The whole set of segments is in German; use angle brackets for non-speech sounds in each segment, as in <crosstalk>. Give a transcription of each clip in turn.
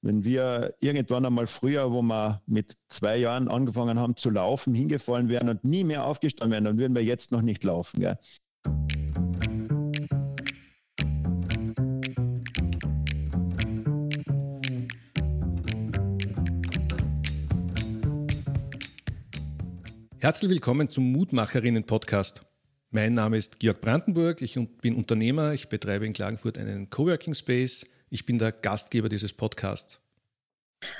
Wenn wir irgendwann einmal früher, wo wir mit zwei Jahren angefangen haben zu laufen, hingefallen wären und nie mehr aufgestanden wären, dann würden wir jetzt noch nicht laufen. Gell? Herzlich willkommen zum Mutmacherinnen-Podcast. Mein Name ist Georg Brandenburg, ich bin Unternehmer, ich betreibe in Klagenfurt einen Coworking Space, ich bin der Gastgeber dieses Podcasts.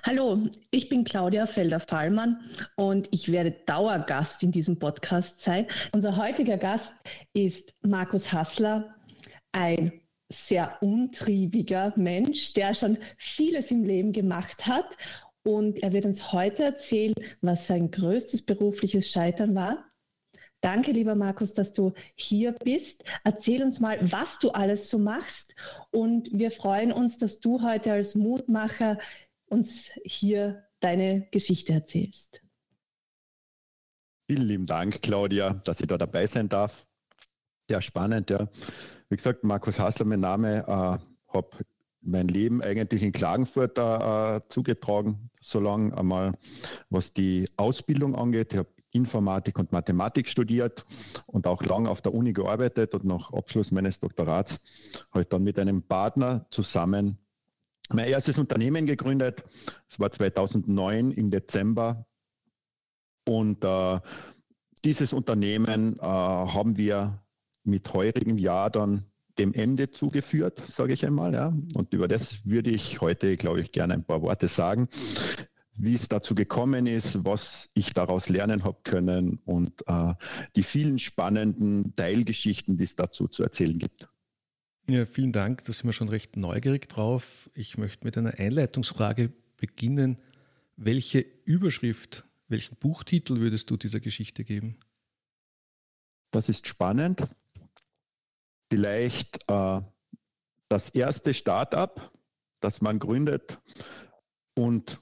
Hallo, ich bin Claudia Felder-Fallmann und ich werde Dauergast in diesem Podcast sein. Unser heutiger Gast ist Markus Hassler, ein sehr umtriebiger Mensch, der schon vieles im Leben gemacht hat. Und er wird uns heute erzählen, was sein größtes berufliches Scheitern war Danke, lieber Markus, dass du hier bist. Erzähl uns mal, was du alles so machst. Und wir freuen uns, dass du heute als Mutmacher uns hier deine Geschichte erzählst. Vielen lieben Dank, Claudia, dass ich da dabei sein darf. Ja, spannend, ja. Wie gesagt, Markus Hassler, mein Name, äh, habe mein Leben eigentlich in Klagenfurt äh, zugetragen, solange einmal was die Ausbildung angeht. Ich habe Informatik und Mathematik studiert und auch lange auf der Uni gearbeitet und nach Abschluss meines Doktorats habe ich dann mit einem Partner zusammen mein erstes Unternehmen gegründet. Es war 2009 im Dezember und äh, dieses Unternehmen äh, haben wir mit heurigem Jahr dann dem Ende zugeführt, sage ich einmal. Ja. Und über das würde ich heute, glaube ich, gerne ein paar Worte sagen wie es dazu gekommen ist, was ich daraus lernen habe können und äh, die vielen spannenden Teilgeschichten, die es dazu zu erzählen gibt. Ja, vielen Dank. Da sind wir schon recht neugierig drauf. Ich möchte mit einer Einleitungsfrage beginnen. Welche Überschrift, welchen Buchtitel würdest du dieser Geschichte geben? Das ist spannend. Vielleicht äh, das erste Start-up, das man gründet und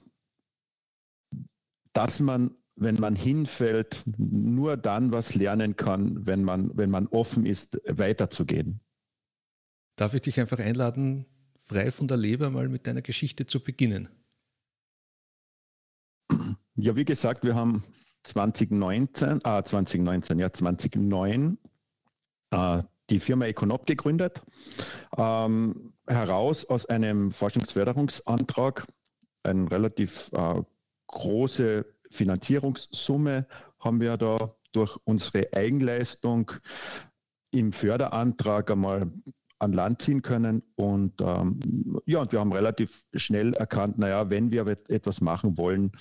dass man, wenn man hinfällt, nur dann was lernen kann, wenn man, wenn man offen ist, weiterzugehen. Darf ich dich einfach einladen, frei von der Leber mal mit deiner Geschichte zu beginnen? Ja, wie gesagt, wir haben 2019, ah, 2019, ja, 2009 äh, die Firma Econop gegründet, ähm, heraus aus einem Forschungsförderungsantrag, ein relativ äh, große Finanzierungssumme haben wir da durch unsere Eigenleistung im Förderantrag einmal an Land ziehen können. Und ähm, ja, und wir haben relativ schnell erkannt, naja, wenn wir etwas machen wollen,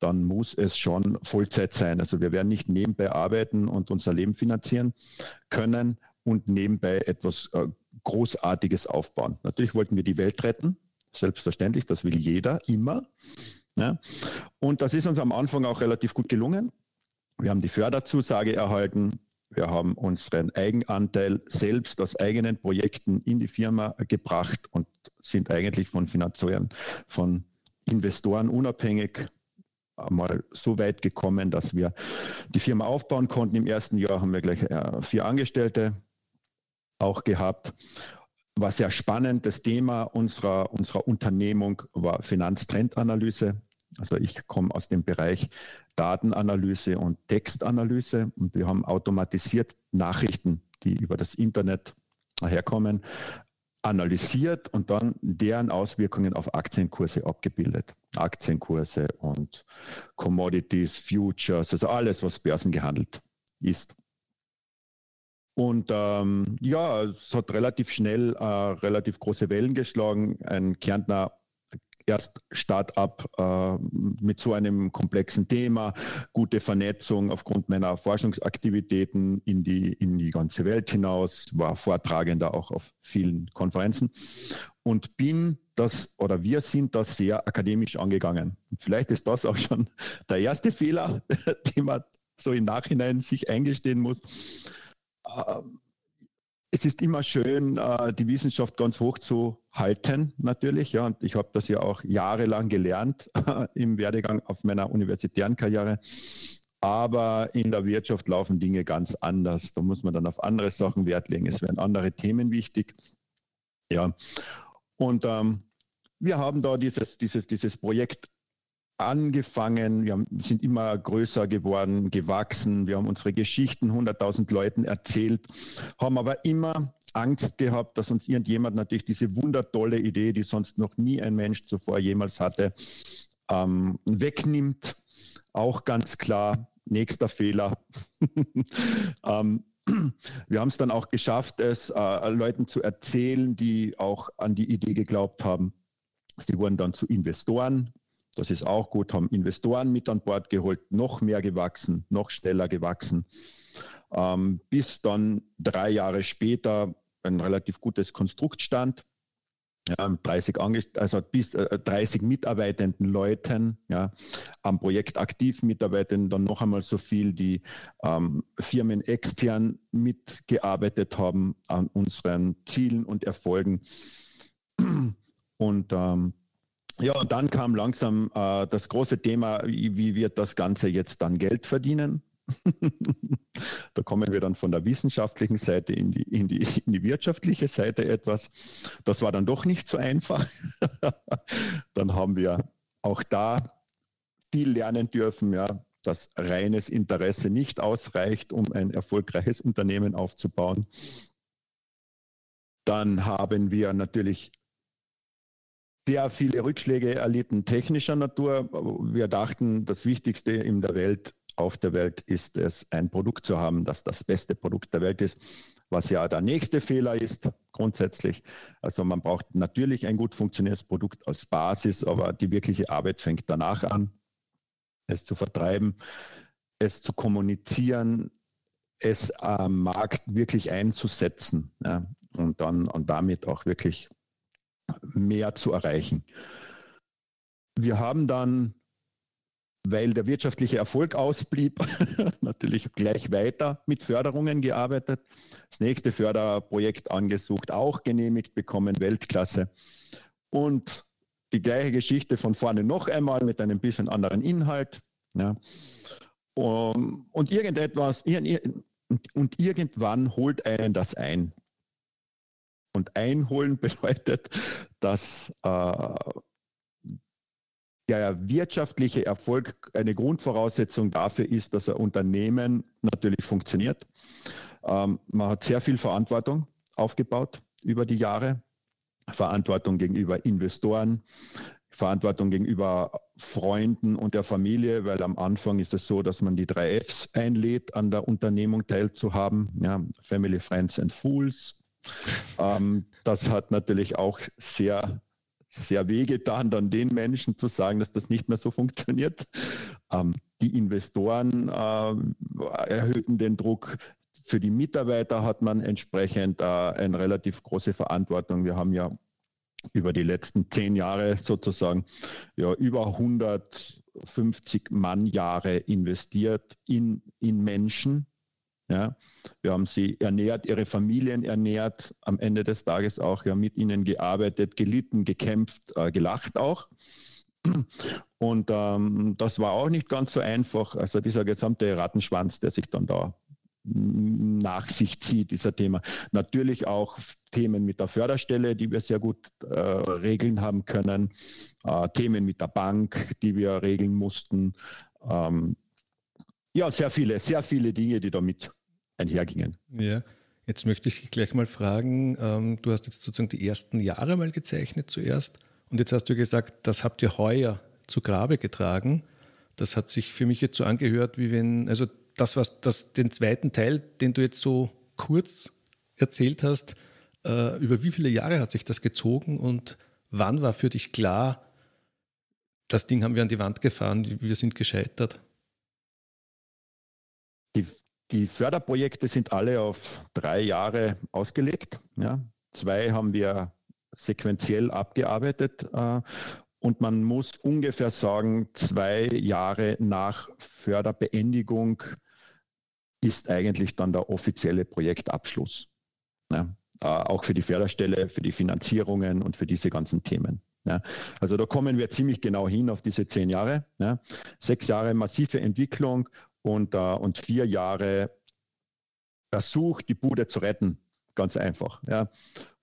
dann muss es schon Vollzeit sein. Also wir werden nicht nebenbei arbeiten und unser Leben finanzieren können und nebenbei etwas äh, Großartiges aufbauen. Natürlich wollten wir die Welt retten, selbstverständlich, das will jeder immer. Ja. Und das ist uns am Anfang auch relativ gut gelungen. Wir haben die Förderzusage erhalten. Wir haben unseren Eigenanteil selbst aus eigenen Projekten in die Firma gebracht und sind eigentlich von Finanzieren, von Investoren unabhängig mal so weit gekommen, dass wir die Firma aufbauen konnten. Im ersten Jahr haben wir gleich äh, vier Angestellte auch gehabt war sehr spannend. Das Thema unserer, unserer Unternehmung war Finanztrendanalyse. Also ich komme aus dem Bereich Datenanalyse und Textanalyse und wir haben automatisiert Nachrichten, die über das Internet herkommen, analysiert und dann deren Auswirkungen auf Aktienkurse abgebildet. Aktienkurse und Commodities, Futures, also alles, was börsengehandelt ist. Und ähm, ja, es hat relativ schnell äh, relativ große Wellen geschlagen. Ein Kärntner erst Start-up äh, mit so einem komplexen Thema, gute Vernetzung aufgrund meiner Forschungsaktivitäten in die, in die ganze Welt hinaus, war Vortragender auch auf vielen Konferenzen und bin das oder wir sind das sehr akademisch angegangen. Vielleicht ist das auch schon der erste Fehler, <laughs> den man so im Nachhinein sich eingestehen muss ähm, es ist immer schön, äh, die Wissenschaft ganz hoch zu halten, natürlich. Ja, und ich habe das ja auch jahrelang gelernt <laughs> im Werdegang auf meiner universitären Karriere. Aber in der Wirtschaft laufen Dinge ganz anders. Da muss man dann auf andere Sachen Wert legen. Es werden andere Themen wichtig. Ja. Und ähm, wir haben da dieses, dieses, dieses Projekt angefangen, wir sind immer größer geworden, gewachsen, wir haben unsere Geschichten 100.000 Leuten erzählt, haben aber immer Angst gehabt, dass uns irgendjemand natürlich diese wundertolle Idee, die sonst noch nie ein Mensch zuvor jemals hatte, ähm, wegnimmt. Auch ganz klar, nächster Fehler. <laughs> ähm, wir haben es dann auch geschafft, es äh, Leuten zu erzählen, die auch an die Idee geglaubt haben. Sie wurden dann zu Investoren. Das ist auch gut, haben Investoren mit an Bord geholt, noch mehr gewachsen, noch schneller gewachsen. Ähm, bis dann drei Jahre später ein relativ gutes Konstrukt stand. Ja, 30, also bis äh, 30 mitarbeitenden Leuten ja, am Projekt aktiv mitarbeiten, dann noch einmal so viel, die ähm, Firmen extern mitgearbeitet haben an unseren Zielen und Erfolgen. Und ähm, ja, und dann kam langsam äh, das große Thema, wie, wird das Ganze jetzt dann Geld verdienen? <laughs> da kommen wir dann von der wissenschaftlichen Seite in die, in, die, in die wirtschaftliche Seite etwas. Das war dann doch nicht so einfach. <laughs> dann haben wir auch da viel lernen dürfen, ja, dass reines Interesse nicht ausreicht, um ein erfolgreiches Unternehmen aufzubauen. Dann haben wir natürlich sehr viele Rückschläge erlitten technischer Natur. Wir dachten, das Wichtigste in der Welt, auf der Welt ist es, ein Produkt zu haben, das das beste Produkt der Welt ist, was ja der nächste Fehler ist grundsätzlich. Also man braucht natürlich ein gut funktionierendes Produkt als Basis, aber die wirkliche Arbeit fängt danach an, es zu vertreiben, es zu kommunizieren, es am Markt wirklich einzusetzen ja, und dann und damit auch wirklich mehr zu erreichen. Wir haben dann, weil der wirtschaftliche Erfolg ausblieb, <laughs> natürlich gleich weiter mit Förderungen gearbeitet. Das nächste Förderprojekt angesucht, auch genehmigt bekommen, Weltklasse. Und die gleiche Geschichte von vorne noch einmal mit einem bisschen anderen Inhalt. Ja. Und irgendetwas, und irgendwann holt einen das ein. Und einholen <laughs> bedeutet, dass äh, der wirtschaftliche Erfolg eine Grundvoraussetzung dafür ist, dass ein Unternehmen natürlich funktioniert. Ähm, man hat sehr viel Verantwortung aufgebaut über die Jahre. Verantwortung gegenüber Investoren, Verantwortung gegenüber Freunden und der Familie, weil am Anfang ist es so, dass man die drei Fs einlädt, an der Unternehmung teilzuhaben. Ja, Family, Friends and Fools. Ähm, das hat natürlich auch sehr, sehr wehgetan, dann den Menschen zu sagen, dass das nicht mehr so funktioniert. Ähm, die Investoren äh, erhöhten den Druck. Für die Mitarbeiter hat man entsprechend äh, eine relativ große Verantwortung. Wir haben ja über die letzten zehn Jahre sozusagen ja, über 150 Mannjahre investiert in, in Menschen, ja, wir haben sie ernährt, ihre Familien ernährt, am Ende des Tages auch ja, mit ihnen gearbeitet, gelitten, gekämpft, äh, gelacht auch. Und ähm, das war auch nicht ganz so einfach. Also dieser gesamte Rattenschwanz, der sich dann da nach sich zieht, dieser Thema. Natürlich auch Themen mit der Förderstelle, die wir sehr gut äh, regeln haben können, äh, Themen mit der Bank, die wir regeln mussten. Ähm, ja, sehr viele, sehr viele Dinge, die damit einhergingen. Ja, jetzt möchte ich gleich mal fragen, ähm, du hast jetzt sozusagen die ersten Jahre mal gezeichnet zuerst und jetzt hast du gesagt, das habt ihr heuer zu Grabe getragen. Das hat sich für mich jetzt so angehört, wie wenn, also das, was das, den zweiten Teil, den du jetzt so kurz erzählt hast, äh, über wie viele Jahre hat sich das gezogen und wann war für dich klar, das Ding haben wir an die Wand gefahren, wir sind gescheitert? Die, die Förderprojekte sind alle auf drei Jahre ausgelegt. Ja. Zwei haben wir sequenziell abgearbeitet äh, und man muss ungefähr sagen, zwei Jahre nach Förderbeendigung ist eigentlich dann der offizielle Projektabschluss. Ja. Äh, auch für die Förderstelle, für die Finanzierungen und für diese ganzen Themen. Ja, also da kommen wir ziemlich genau hin auf diese zehn Jahre. Ja. Sechs Jahre massive Entwicklung und, äh, und vier Jahre Versuch, die Bude zu retten Ganz einfach. Ja.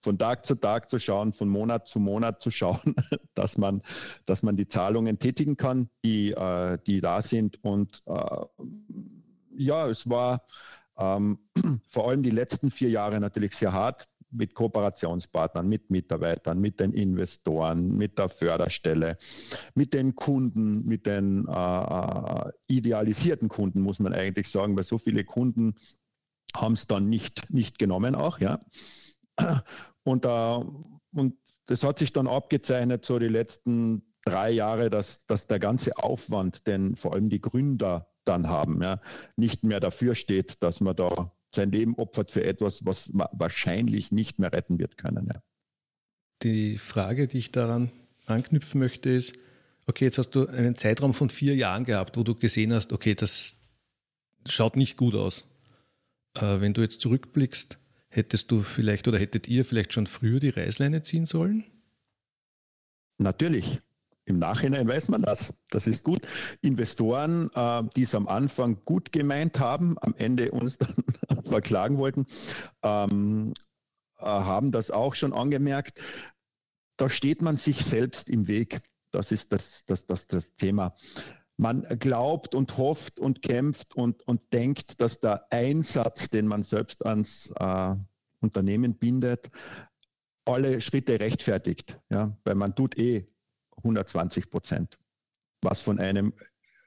Von Tag zu Tag zu schauen, von Monat zu Monat zu schauen, <laughs> dass man, dass man die Zahlungen tätigen kann, die, äh, die da sind. Und äh, ja, es war ähm, <clears throat> vor allem die letzten vier Jahre natürlich sehr hart mit Kooperationspartnern, mit Mitarbeitern, mit den Investoren, mit der Förderstelle, mit den Kunden, mit den äh, äh idealisierten Kunden, muss man eigentlich sagen, weil so viele Kunden haben es dann nicht, nicht genommen auch, ja. Und, äh, und das hat sich dann abgezeichnet, so die letzten drei Jahre, dass, dass der ganze Aufwand, den vor allem die Gründer dann haben, ja, nicht mehr dafür steht, dass man da sein Leben opfert für etwas, was man wahrscheinlich nicht mehr retten wird können. Ja. Die Frage, die ich daran anknüpfen möchte, ist, okay, jetzt hast du einen Zeitraum von vier Jahren gehabt, wo du gesehen hast, okay, das schaut nicht gut aus. Äh, wenn du jetzt zurückblickst, hättest du vielleicht oder hättet ihr vielleicht schon früher die Reißleine ziehen sollen? Natürlich. Im Nachhinein weiß man das. Das ist gut. Investoren, äh, die es am Anfang gut gemeint haben, am Ende uns dann verklagen wollten, ähm, äh, haben das auch schon angemerkt. Da steht man sich selbst im Weg. Das ist das, das, das, das Thema. Man glaubt und hofft und kämpft und, und denkt, dass der Einsatz, den man selbst ans äh, Unternehmen bindet, alle Schritte rechtfertigt. Ja? Weil man tut eh 120 Prozent, was von einem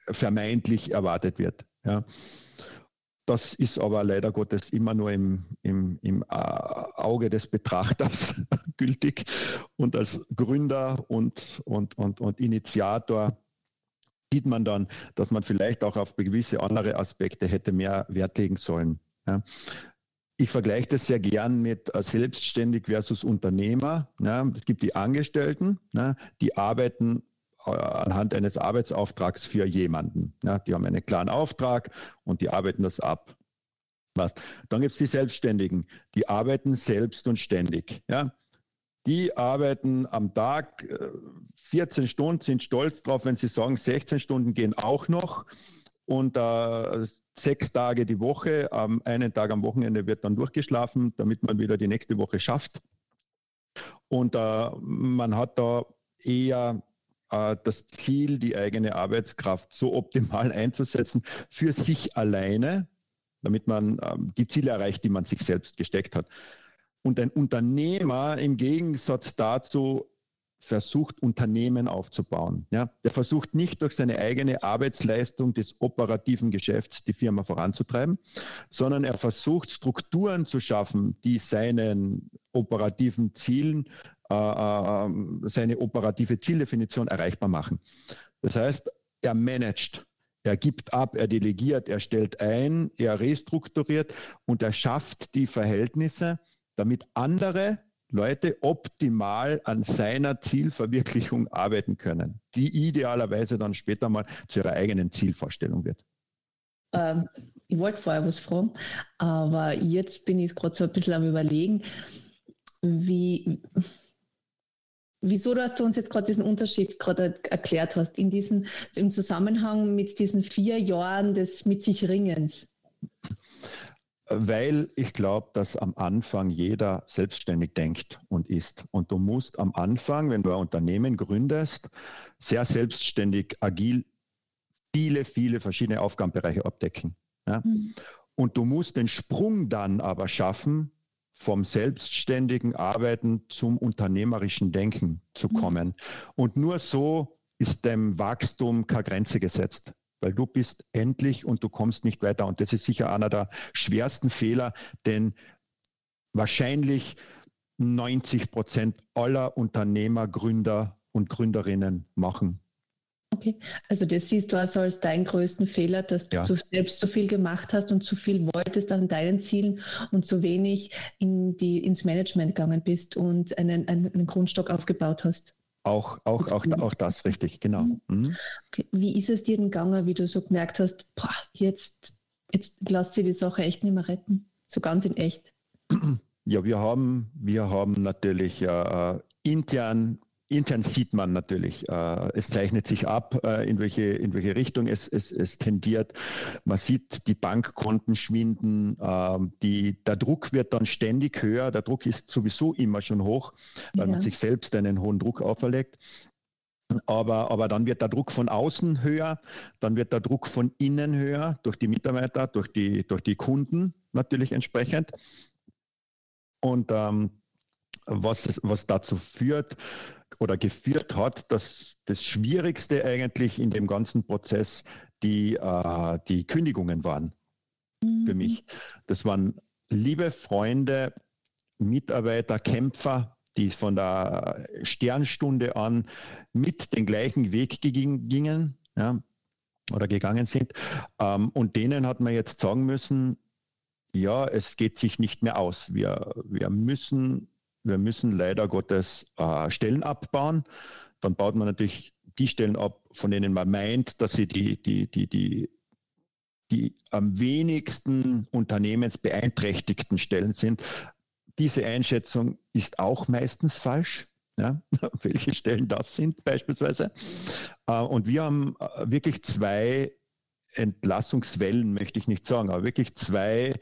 vermeintlich erwartet wird. Ja. Das ist aber leider Gottes immer nur im, im, im äh, Auge des Betrachters <laughs> gültig. Und als Gründer und, und, und, und Initiator sieht man dann, dass man vielleicht auch auf gewisse andere Aspekte hätte mehr Wert legen sollen. Ja. Ich vergleiche das sehr gern mit äh, Selbstständig versus Unternehmer. Ja, es gibt die Angestellten, ja, die arbeiten anhand eines Arbeitsauftrags für jemanden. Ja, die haben einen klaren Auftrag und die arbeiten das ab. Was? Dann gibt es die Selbstständigen, die arbeiten selbst und ständig. Ja? Die arbeiten am Tag 14 äh, Stunden, sind stolz drauf, wenn sie sagen, 16 Stunden gehen auch noch. Und äh, sechs Tage die Woche, am einen Tag am Wochenende wird dann durchgeschlafen, damit man wieder die nächste Woche schafft. Und äh, man hat da eher äh, das Ziel, die eigene Arbeitskraft so optimal einzusetzen für sich alleine, damit man äh, die Ziele erreicht, die man sich selbst gesteckt hat. Und ein Unternehmer im Gegensatz dazu versucht, Unternehmen aufzubauen. Ja, der versucht nicht durch seine eigene Arbeitsleistung des operativen Geschäfts die Firma voranzutreiben, sondern er versucht, Strukturen zu schaffen, die seinen operativen Zielen, äh, äh, seine operative Zieldefinition erreichbar machen. Das heißt, er managt, er gibt ab, er delegiert, er stellt ein, er restrukturiert und er schafft die Verhältnisse, damit andere Leute optimal an seiner Zielverwirklichung arbeiten können, die idealerweise dann später mal zu ihrer eigenen Zielvorstellung wird. Ähm, ich wollte vorher was fragen, aber jetzt bin ich gerade so ein bisschen am Überlegen, wie, wieso dass du uns jetzt gerade diesen Unterschied gerade erklärt hast, in diesen, im Zusammenhang mit diesen vier Jahren des Mit sich Ringens. Weil ich glaube, dass am Anfang jeder selbstständig denkt und ist. Und du musst am Anfang, wenn du ein Unternehmen gründest, sehr selbstständig, agil viele, viele verschiedene Aufgabenbereiche abdecken. Ja? Mhm. Und du musst den Sprung dann aber schaffen, vom selbstständigen Arbeiten zum unternehmerischen Denken zu mhm. kommen. Mhm. Und nur so ist dem Wachstum keine Grenze gesetzt weil du bist endlich und du kommst nicht weiter. Und das ist sicher einer der schwersten Fehler, denn wahrscheinlich 90 Prozent aller Unternehmer, Gründer und Gründerinnen machen. Okay, also das siehst du also als deinen größten Fehler, dass du ja. selbst zu viel gemacht hast und zu viel wolltest an deinen Zielen und zu wenig in die, ins Management gegangen bist und einen, einen Grundstock aufgebaut hast. Auch, auch, auch, auch das, richtig, genau. Mhm. mhm. Okay. Wie ist es dir denn gegangen, wie du so gemerkt hast, boah, jetzt, jetzt lasst sie die Sache echt nicht mehr retten? So ganz in echt. Ja, wir haben, wir haben natürlich äh, intern intern sieht man natürlich, äh, es zeichnet sich ab, äh, in, welche, in welche Richtung es, es, es tendiert. Man sieht die Bankkonten schwinden, äh, die, der Druck wird dann ständig höher. Der Druck ist sowieso immer schon hoch, weil ja. man sich selbst einen hohen Druck auferlegt. Aber, aber dann wird der Druck von außen höher, dann wird der Druck von innen höher, durch die Mitarbeiter, durch die, durch die Kunden natürlich entsprechend. Und ähm, was, was dazu führt oder geführt hat, dass das Schwierigste eigentlich in dem ganzen Prozess die, äh, die Kündigungen waren mhm. für mich. Das waren liebe Freunde, Mitarbeiter, Kämpfer, die von der Sternstunde an mit den gleichen Weg gingen ja, oder gegangen sind. Ähm, und denen hat man jetzt sagen müssen, ja, es geht sich nicht mehr aus. Wir, wir, müssen, wir müssen leider Gottes äh, Stellen abbauen. Dann baut man natürlich die Stellen ab, von denen man meint, dass sie die, die, die, die, die am wenigsten unternehmensbeeinträchtigten Stellen sind. Diese Einschätzung ist auch meistens falsch. Ja, <laughs> welche Stellen das sind beispielsweise. Äh, und wir haben äh, wirklich zwei Entlassungswellen, möchte ich nicht sagen, aber wirklich zwei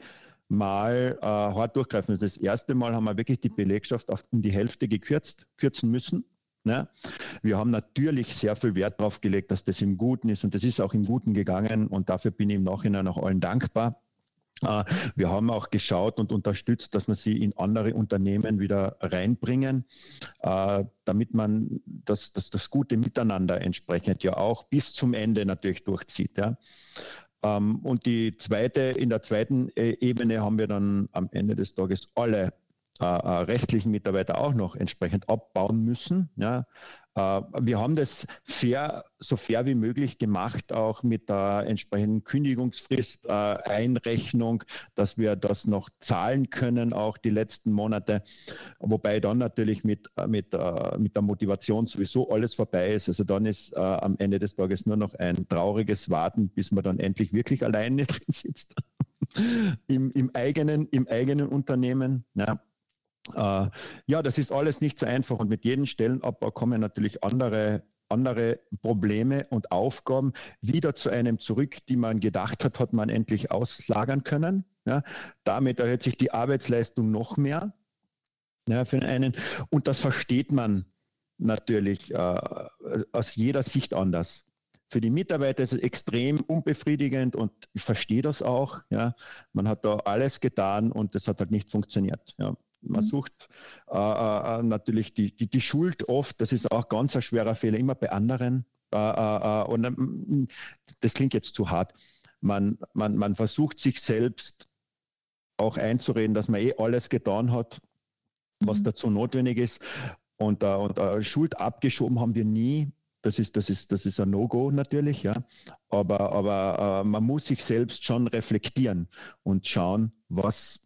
Mal äh, hart durchgreifen. Das erste Mal haben wir wirklich die Belegschaft auf um die Hälfte gekürzt, kürzen müssen. Ne? Wir haben natürlich sehr viel Wert darauf gelegt, dass das im Guten ist und das ist auch im Guten gegangen und dafür bin ich im Nachhinein auch allen dankbar. Äh, wir haben auch geschaut und unterstützt, dass wir sie in andere Unternehmen wieder reinbringen, äh, damit man das, das, das gute Miteinander entsprechend ja auch bis zum Ende natürlich durchzieht. Ja. Ähm, und die zweite, in der zweiten äh, Ebene haben wir dann am Ende des Tages alle restlichen Mitarbeiter auch noch entsprechend abbauen müssen. Ja. Äh, wir haben das fair, so fair wie möglich gemacht, auch mit der entsprechenden Kündigungsfrist, äh, Einrechnung, dass wir das noch zahlen können, auch die letzten Monate. Wobei dann natürlich mit, äh, mit, mit der Motivation sowieso alles vorbei ist. Also dann ist am Ende des Tages nur noch ein trauriges Warten, bis man dann endlich wirklich alleine <laughs> drin sitzt. Im, im, eigenen, Im eigenen Unternehmen. Ja. Äh, ja, das ist alles nicht so einfach und mit jedem Stellenabbau kommen natürlich andere, andere Probleme und Aufgaben wieder zu einem zurück, die man gedacht hat, hat man endlich auslagern können. Ja, damit erhöht sich die Arbeitsleistung noch mehr ja, für einen und das versteht man natürlich äh, aus jeder Sicht anders. Für die Mitarbeiter ist es extrem unbefriedigend und ich verstehe das auch. Ja. Man hat da alles getan und es hat halt nicht funktioniert. Ja. Man mhm. sucht äh, äh, äh, natürlich die, die, die, Schuld oft, das ist auch ganz ein schwerer Fehler, immer bei anderen. Äh, äh, äh und ähm, das klingt jetzt zu hart. Man, man, man versucht sich selbst auch einzureden, dass man eh alles getan hat, was mhm. dazu notwendig ist. Und, und Schuld abgeschoben haben wir nie. Das ist, das ist, das ist ein No-Go natürlich, ja. Aber, aber man muss sich selbst schon reflektieren und schauen, was,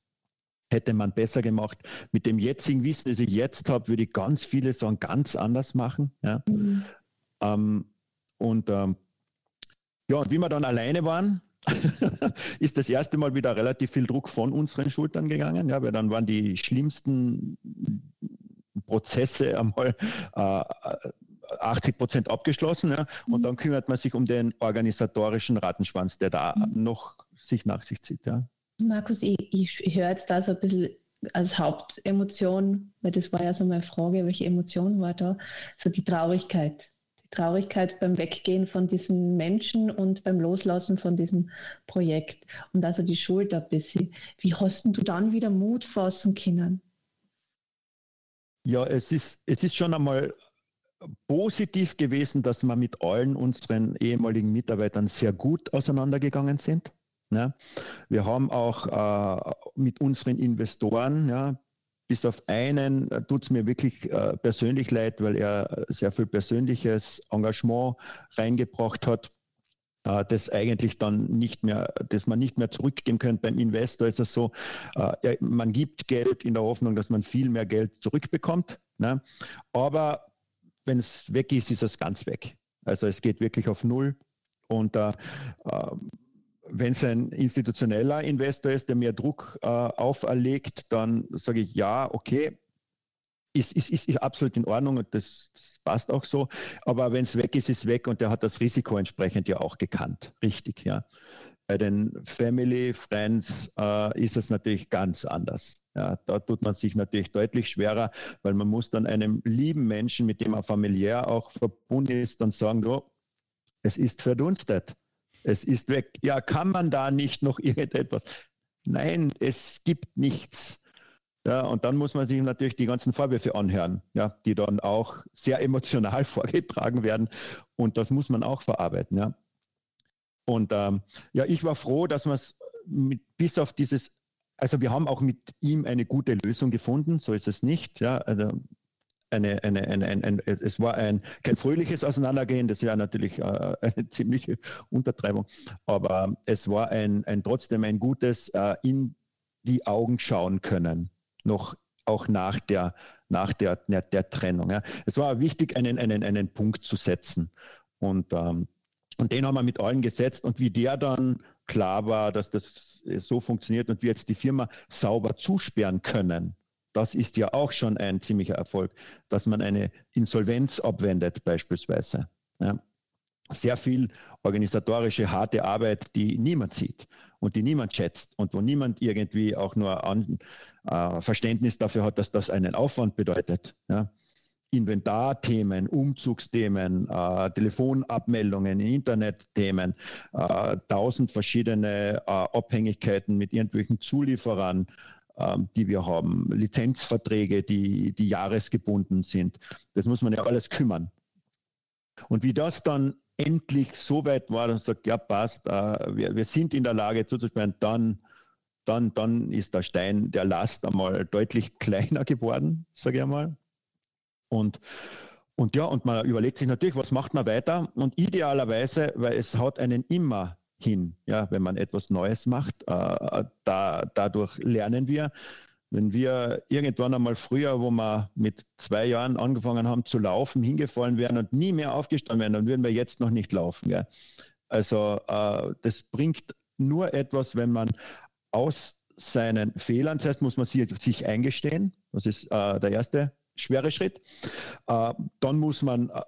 hätte man besser gemacht. Mit dem jetzigen Wissen, das ich jetzt habe, würde ich ganz viele Sachen ganz anders machen. Ja. Mhm. Ähm, und ähm, ja, und wie wir dann alleine waren, <laughs> ist das erste Mal wieder relativ viel Druck von unseren Schultern gegangen, ja, weil dann waren die schlimmsten Prozesse einmal äh, 80 Prozent abgeschlossen, ja, und mhm. dann kümmert man sich um den organisatorischen Rattenschwanz, der da mhm. noch sich nach sich zieht. Ja. Markus, ich, ich, höre jetzt da so ein bisschen als Hauptemotion, weil das war ja so meine Frage, welche Emotion war da? So die Traurigkeit. Die Traurigkeit beim Weggehen von diesen Menschen und beim Loslassen von diesem Projekt. Und also die Schuld ein bisschen. Wie hast du dann wieder Mut fassen können? Ja, es ist, es ist schon einmal positiv gewesen, dass wir mit allen unseren ehemaligen Mitarbeitern sehr gut auseinandergegangen sind. Ja. Wir haben auch äh, mit unseren Investoren, ja, bis auf einen äh, tut es mir wirklich äh, persönlich leid, weil er sehr viel persönliches Engagement reingebracht hat, äh, das eigentlich dann nicht mehr, das man nicht mehr zurückgeben könnte. Beim Investor ist es so, äh, man gibt Geld in der Hoffnung, dass man viel mehr Geld zurückbekommt. Ne? Aber wenn es weg ist, ist es ganz weg. Also es geht wirklich auf Null. Und äh, ähm, wenn es ein institutioneller Investor ist, der mir Druck äh, auferlegt, dann sage ich ja, okay, ist, ist, ist absolut in Ordnung und das, das passt auch so. Aber wenn es weg ist, ist weg und der hat das Risiko entsprechend ja auch gekannt. Richtig, ja. Bei den Family Friends äh, ist es natürlich ganz anders. Ja, da tut man sich natürlich deutlich schwerer, weil man muss dann einem lieben Menschen, mit dem man familiär auch verbunden ist, dann sagen, du, es ist verdunstet. Es ist weg. Ja, kann man da nicht noch <laughs> irgendetwas? Nein, es gibt nichts. Ja, und dann muss man sich natürlich die ganzen Vorwürfe anhören, ja, die dann auch sehr emotional <laughs> vorgetragen werden. Und das muss man auch verarbeiten. Ja. Und ähm, ja, ich war froh, dass man es bis auf dieses, also wir haben auch mit ihm eine gute Lösung gefunden, so ist es nicht. Ja, also eine, eine, eine, ein, ein, es war ein kein fröhliches Auseinandergehen, das wäre natürlich äh, eine <laughs> ziemliche Untertreibung, aber es war ein, ein trotzdem ein gutes äh, in die Augen schauen können, noch auch nach der, nach der, der, der Trennung. Ja. Es war wichtig, einen, einen, einen Punkt zu setzen. Und ähm, und den haben wir mit allen gesetzt. Und wie der dann klar war, dass das so funktioniert und wir jetzt die Firma sauber zusperren können, das ist ja auch schon ein ziemlicher Erfolg, dass man eine Insolvenz abwendet beispielsweise. Ja. Sehr viel organisatorische, harte Arbeit, die niemand sieht und die niemand schätzt und wo niemand irgendwie auch nur an, äh, Verständnis dafür hat, dass das einen Aufwand bedeutet. Ja. Inventarthemen, Umzugsthemen, äh, Telefonabmeldungen, Internetthemen, äh, tausend verschiedene äh, Abhängigkeiten mit irgendwelchen Zulieferern, die wir haben, Lizenzverträge, die, die jahresgebunden sind. Das muss man ja alles kümmern. Und wie das dann endlich so weit war, dass man sagt, ja passt, äh, wir, wir sind in der Lage zuzusperren, dann dann, dann ist der Stein der Last einmal deutlich <laughs> kleiner geworden, sage ich einmal. Und, und ja, und man überlegt sich natürlich, was macht man weiter? Und idealerweise, weil es haut einen immer hin, ja, wenn man etwas Neues macht. Äh, da, dadurch lernen wir. Wenn wir irgendwann einmal früher, wo wir mit zwei Jahren angefangen haben zu laufen, hingefallen wären und nie mehr aufgestanden wären, dann würden wir jetzt noch nicht laufen. Gell? Also äh, das bringt nur etwas, wenn man aus seinen Fehlern, das heißt, muss man sich, sich eingestehen. Das ist äh, der erste schwerer Schritt. Äh, dann muss man äh,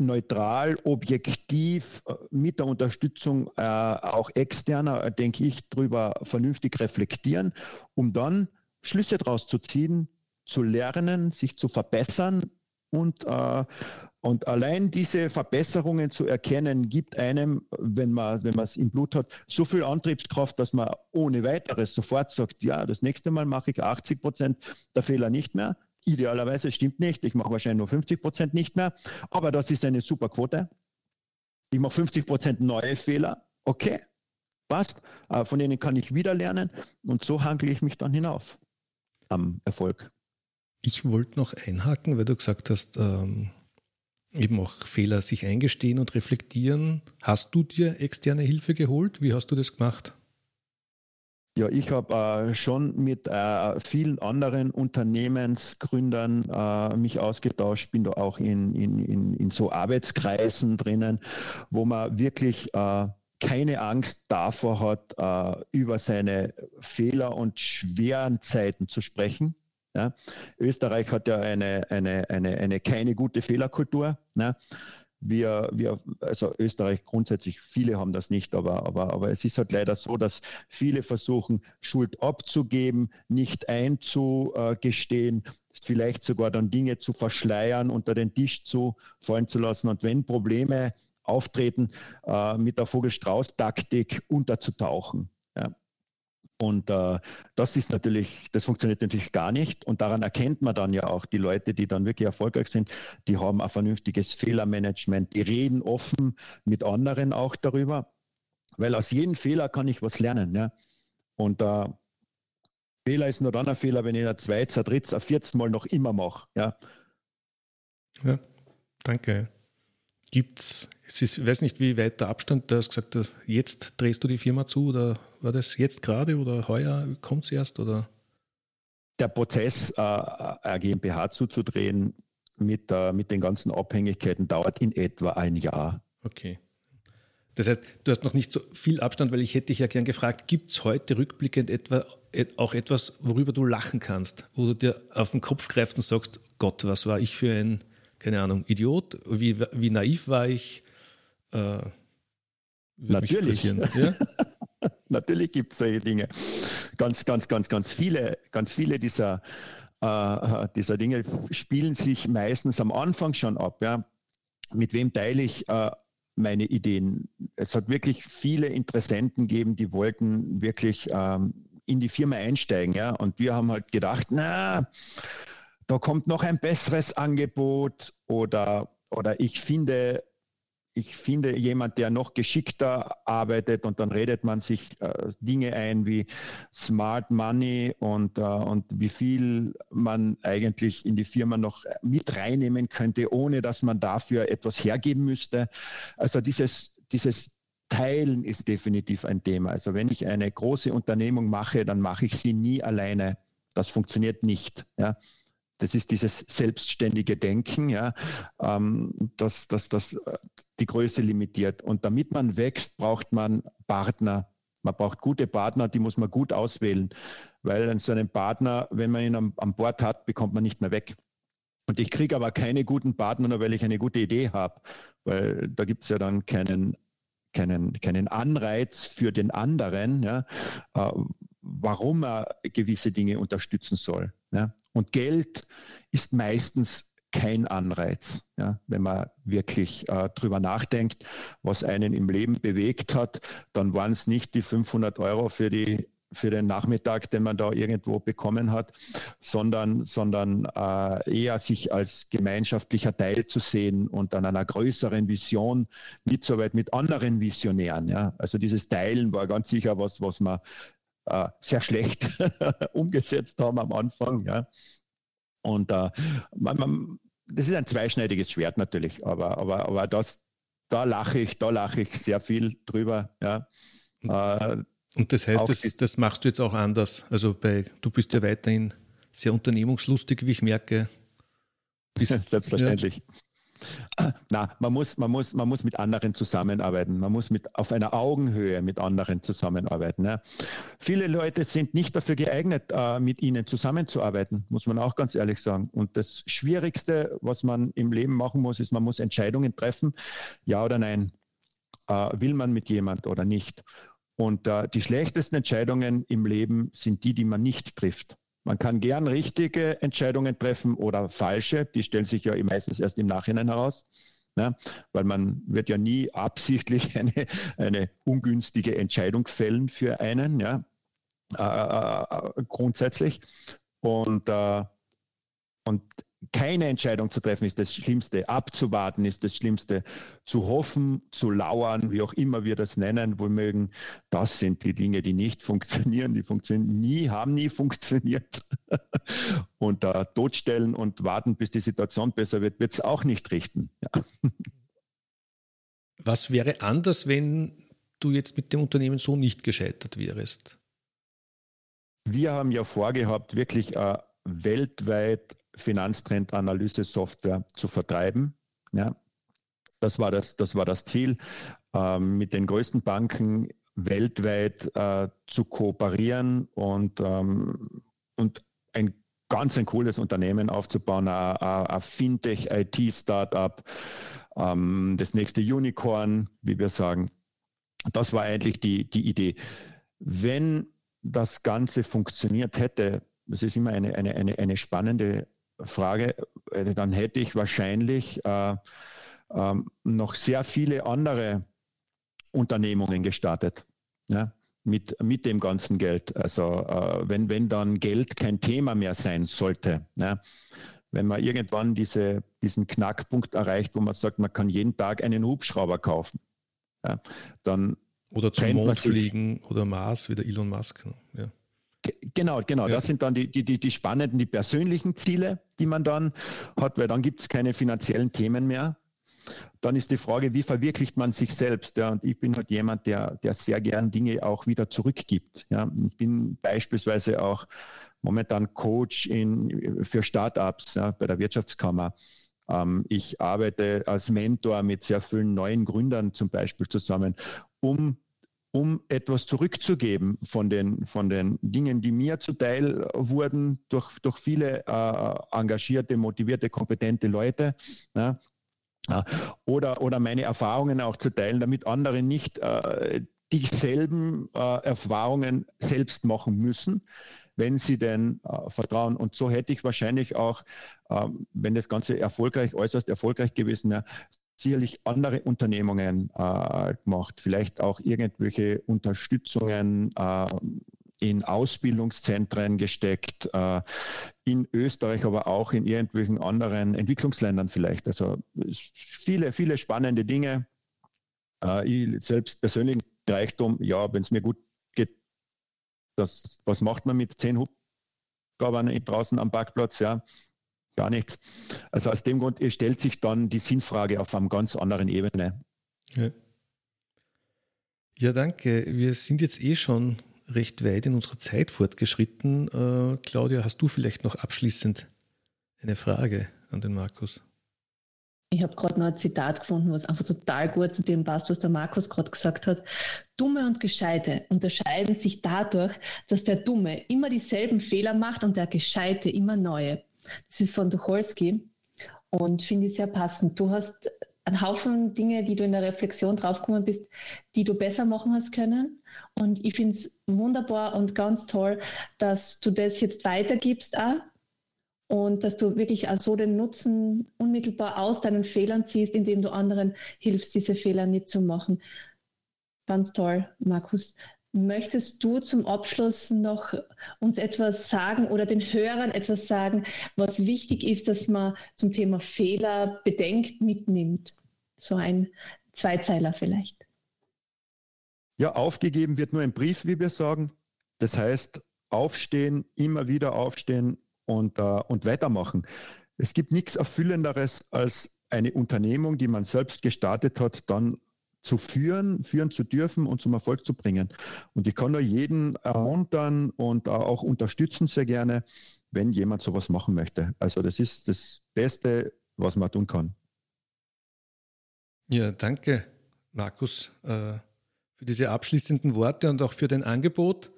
neutral, objektiv äh, mit der Unterstützung auch externer, denke ich, darüber vernünftig reflektieren, um dann Schlüsse daraus zu ziehen, zu lernen, sich zu verbessern und, und allein diese Verbesserungen zu erkennen, gibt einem, wenn man wenn es im Blut hat, so viel Antriebskraft, dass man ohne weiteres sofort sagt, ja, das nächste Mal mache ich 80 Prozent der Fehler nicht mehr, Idealerweise stimmt nicht. Ich mache wahrscheinlich nur 50 Prozent nicht mehr. Aber das ist eine super Quote. Ich mache 50 Prozent neue Fehler. Okay, passt. Äh, von denen kann ich wieder lernen. Und so handle ich mich dann hinauf am Erfolg. Ich wollte noch einhaken, weil du gesagt hast, ähm, eben auch Fehler sich eingestehen und reflektieren. Hast du dir externe Hilfe geholt? Wie hast du das gemacht? Ja, ich habe äh, schon mit äh, vielen anderen Unternehmensgründern äh, mich ausgetauscht, bin da auch in, in, in, in so Arbeitskreisen drinnen, wo man wirklich äh, keine Angst davor hat, äh, über seine Fehler und schweren Zeiten zu sprechen. Ja. Österreich hat ja eine, eine, eine, eine keine gute Fehlerkultur. Ne? Wir, wir, also Österreich grundsätzlich, viele haben das nicht, aber, aber, aber es ist halt leider so, dass viele versuchen, Schuld abzugeben, nicht einzugestehen, vielleicht sogar dann Dinge zu verschleiern, unter den Tisch zu fallen zu lassen und wenn Probleme auftreten, äh, mit der Vogelstrauß-Taktik unterzutauchen. Und äh, das ist natürlich, das funktioniert natürlich gar nicht. Und daran erkennt man dann ja auch die Leute, die dann wirklich erfolgreich sind, die haben ein vernünftiges Fehlermanagement, die reden offen mit anderen auch darüber, weil aus jedem Fehler kann ich was lernen. Ja? Und äh, Fehler ist nur dann ein Fehler, wenn ich ein zweites, ein drittes, ein viertes Mal noch immer mache. Ja, ja danke. Gibt es, ich weiß nicht, wie weit der Abstand, du hast gesagt, dass jetzt drehst du die Firma zu oder war das jetzt gerade oder heuer kommt es erst? Oder? Der Prozess, äh, eine GmbH zuzudrehen mit, äh, mit den ganzen Abhängigkeiten dauert in etwa ein Jahr. Okay. Das heißt, du hast noch nicht so viel Abstand, weil ich hätte dich ja gern gefragt, gibt es heute rückblickend etwa auch etwas, worüber du lachen kannst, wo du dir auf den Kopf greifst und sagst, Gott, was war ich für ein, keine Ahnung, Idiot? Wie, wie naiv war ich? Äh, Natürlich. <laughs> Ja? Natürlich gibt es solche Dinge. Ganz, ganz, ganz, ganz viele, ganz viele dieser, äh, dieser Dinge spielen sich meistens am Anfang schon ab. Ja? Mit wem teile ich äh, meine Ideen? Es hat wirklich viele Interessenten gegeben, die wollten wirklich ähm, in die Firma einsteigen. Ja? Und wir haben halt gedacht, na, da kommt noch ein besseres Angebot oder, oder ich finde ich finde jemand, der noch geschickter arbeitet und dann redet man sich äh, Dinge ein wie Smart Money und, äh, und wie viel man eigentlich in die Firma noch mit reinnehmen könnte, ohne dass man dafür etwas hergeben müsste. Also dieses, dieses Teilen ist definitiv ein Thema. Also wenn ich eine große Unternehmung mache, dann mache ich sie nie alleine. Das funktioniert nicht. Ja. Das ist dieses selbstständige Denken, ja, ähm, das, das, das äh, die Größe limitiert. Und damit man wächst, braucht man Partner. Man braucht gute Partner, die muss man gut auswählen, weil so einen Partner, wenn man ihn am, an Bord hat, bekommt man nicht mehr weg. Und ich kriege aber keine guten Partner, nur weil ich eine gute Idee habe, weil da gibt es ja dann keinen, keinen, keinen Anreiz für den anderen, ja, äh, warum er gewisse Dinge unterstützen soll. Ja. Und Geld ist meistens kein Anreiz, ja, wenn man wirklich äh, drüber nachdenkt, was einen im Leben bewegt hat, dann waren es nicht die 500 Euro für die für den Nachmittag, den man da irgendwo bekommen hat, sondern, sondern äh, eher sich als gemeinschaftlicher Teil zu sehen und an einer größeren Vision mitzuarbeiten mit anderen Visionären. Ja. Also dieses Teilen war ganz sicher was, was man äh, sehr schlecht <laughs> umgesetzt haben am Anfang. Ja. Und äh, man, man, das ist ein zweischneidiges Schwert natürlich, aber, aber, aber das, da lache ich, da lache ich sehr viel drüber. Ja. Äh, und das heißt, das, das machst du jetzt auch anders. Also bei, du bist ja weiterhin sehr unternehmungslustig, wie ich merke. Bist, <laughs> Selbstverständlich. Ja. Na, man muss, man, muss, man muss mit anderen zusammenarbeiten. Man muss mit, auf einer Augenhöhe mit anderen zusammenarbeiten. Ja. Viele Leute sind nicht dafür geeignet, äh, mit ihnen zusammenzuarbeiten, muss man auch ganz ehrlich sagen. Und das Schwierigste, was man im Leben machen muss, ist, man muss Entscheidungen treffen, ja oder nein. Äh, will man mit jemand oder nicht? Und äh, die schlechtesten Entscheidungen im Leben sind die, die man nicht trifft. Man kann gern richtige Entscheidungen treffen oder falsche, die stellen sich ja meistens erst im Nachhinein heraus. Ja, weil man wird ja nie absichtlich <laughs> eine, eine ungünstige Entscheidung fällen für einen, ja, äh, äh, grundsätzlich. Und, äh, und keine Entscheidung zu treffen ist das Schlimmste. Abzuwarten ist das Schlimmste. Zu hoffen, zu lauern, wie auch immer wir das nennen, wohl mögen, das sind die Dinge, die nicht <laughs> funktionieren. Die funktionieren nie, haben nie funktioniert. <laughs> und da totstellen und warten, bis die Situation besser wird, wird es auch nicht richten. Ja. <laughs> Was wäre anders, wenn du jetzt mit dem Unternehmen so nicht gescheitert wärst? Wir haben ja vorgehabt, wirklich äh, weltweit Finanztrendanalyse-Software zu vertreiben. Ja, das war das, das, war das Ziel, ähm, mit den größten Banken weltweit äh, zu kooperieren und, ähm, und ein ganz ein cooles Unternehmen aufzubauen, ein Fintech-IT-Startup, ähm, das nächste Unicorn, wie wir sagen. Das war eigentlich die, die Idee. Wenn das Ganze funktioniert hätte, das ist immer eine, eine, eine, eine spannende Frage, äh, dann hätte ich wahrscheinlich äh, äh, noch sehr viele andere Unternehmungen gestartet. Ja, mit, mit dem ganzen Geld. Also äh, wenn, wenn dann Geld kein Thema mehr sein sollte. Ja, wenn man irgendwann diese, diesen Knackpunkt erreicht, wo man sagt, man kann jeden Tag einen Hubschrauber kaufen, ja, dann oder zum Mond fliegen oder Mars, wie der Elon Musk. Ne? Ja. Genau, genau. Ja. Das sind dann die, die, die, die spannenden, die persönlichen Ziele, die man dann hat, weil dann gibt es keine finanziellen Themen mehr. Dann ist die Frage, wie verwirklicht man sich selbst? Ja, und ich bin halt jemand, der, der sehr gern Dinge auch wieder zurückgibt. Ja, ich bin beispielsweise auch momentan Coach in, für Startups ja, bei der Wirtschaftskammer. Ähm, ich arbeite als Mentor mit sehr vielen neuen Gründern zum Beispiel zusammen, um um etwas zurückzugeben von den, von den Dingen, die mir zuteil wurden durch, durch viele äh, engagierte, motivierte, kompetente Leute. Ja. Oder, oder meine Erfahrungen auch zu teilen, damit andere nicht äh, dieselben äh, Erfahrungen selbst machen müssen, wenn sie denn äh, vertrauen. Und so hätte ich wahrscheinlich auch, ähm, wenn das Ganze erfolgreich, äußerst erfolgreich gewesen wäre, sicherlich andere Unternehmungen äh, gemacht, vielleicht auch irgendwelche Unterstützungen äh, in Ausbildungszentren gesteckt, äh, in Österreich, aber auch in irgendwelchen anderen Entwicklungsländern vielleicht. Also viele, viele spannende Dinge. Äh, ich selbst persönlich Reichtum, ja, wenn es mir gut geht, das, was macht man mit zehn Hubschraubern draußen am Parkplatz, ja, gar nichts. Also aus dem Grund stellt sich dann die Sinnfrage auf einer ganz anderen Ebene. Ja. ja, danke. Wir sind jetzt eh schon recht weit in unserer Zeit fortgeschritten. Äh, Claudia, hast du vielleicht noch abschließend eine Frage an den Markus? Ich habe gerade noch ein Zitat gefunden, was einfach total gut zu dem passt, was der Markus gerade gesagt hat. Dumme und Gescheite unterscheiden sich dadurch, dass der Dumme immer dieselben Fehler macht und der Gescheite immer neue. Das ist von Tucholsky und finde ich sehr passend. Du hast einen Haufen Dinge, die du in der Reflexion draufgekommen bist, die du besser machen hast können. Und ich finde es wunderbar und ganz toll, dass du das jetzt weitergibst auch und dass du wirklich auch so den Nutzen unmittelbar aus deinen Fehlern ziehst, indem du anderen hilfst, diese Fehler nicht zu machen. Ganz toll, Markus. Möchtest du zum Abschluss noch uns etwas sagen oder den Hörern etwas sagen, was wichtig ist, dass man zum Thema Fehler bedenkt, mitnimmt? So ein Zweizeiler vielleicht. Ja, aufgegeben wird nur ein Brief, wie wir sagen. Das heißt, aufstehen, immer wieder aufstehen, und, äh, und weitermachen. Es gibt nichts Erfüllenderes als eine Unternehmung, die man selbst gestartet hat, dann zu führen, führen zu dürfen und zum Erfolg zu bringen. Und ich kann nur jeden ermuntern und auch unterstützen sehr gerne, wenn jemand sowas machen möchte. Also das ist das Beste, was man tun kann. Ja, danke, Markus, äh, für diese abschließenden Worte und auch für dein Angebot.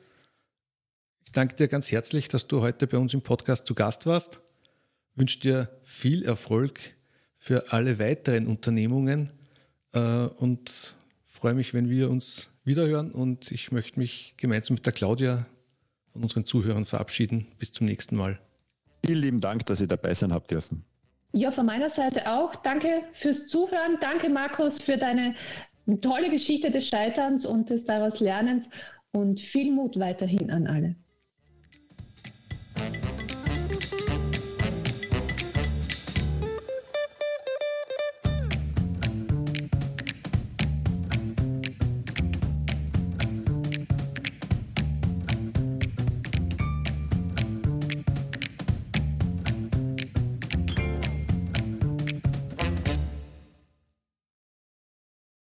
Ich danke dir ganz herzlich, dass du heute bei uns im Podcast zu Gast warst. Ich wünsche dir viel Erfolg für alle weiteren Unternehmungen äh, und freue mich, wenn wir uns wiederhören. Und ich möchte mich gemeinsam mit der Claudia von unseren Zuhörern verabschieden. Bis zum nächsten Mal. Vielen lieben Dank, dass ihr dabei sein habt dürfen. Ja, von meiner Seite auch. Danke fürs Zuhören. Danke, Markus, für deine tolle Geschichte des Scheiterns und des daraus Lernens und viel Mut weiterhin an alle.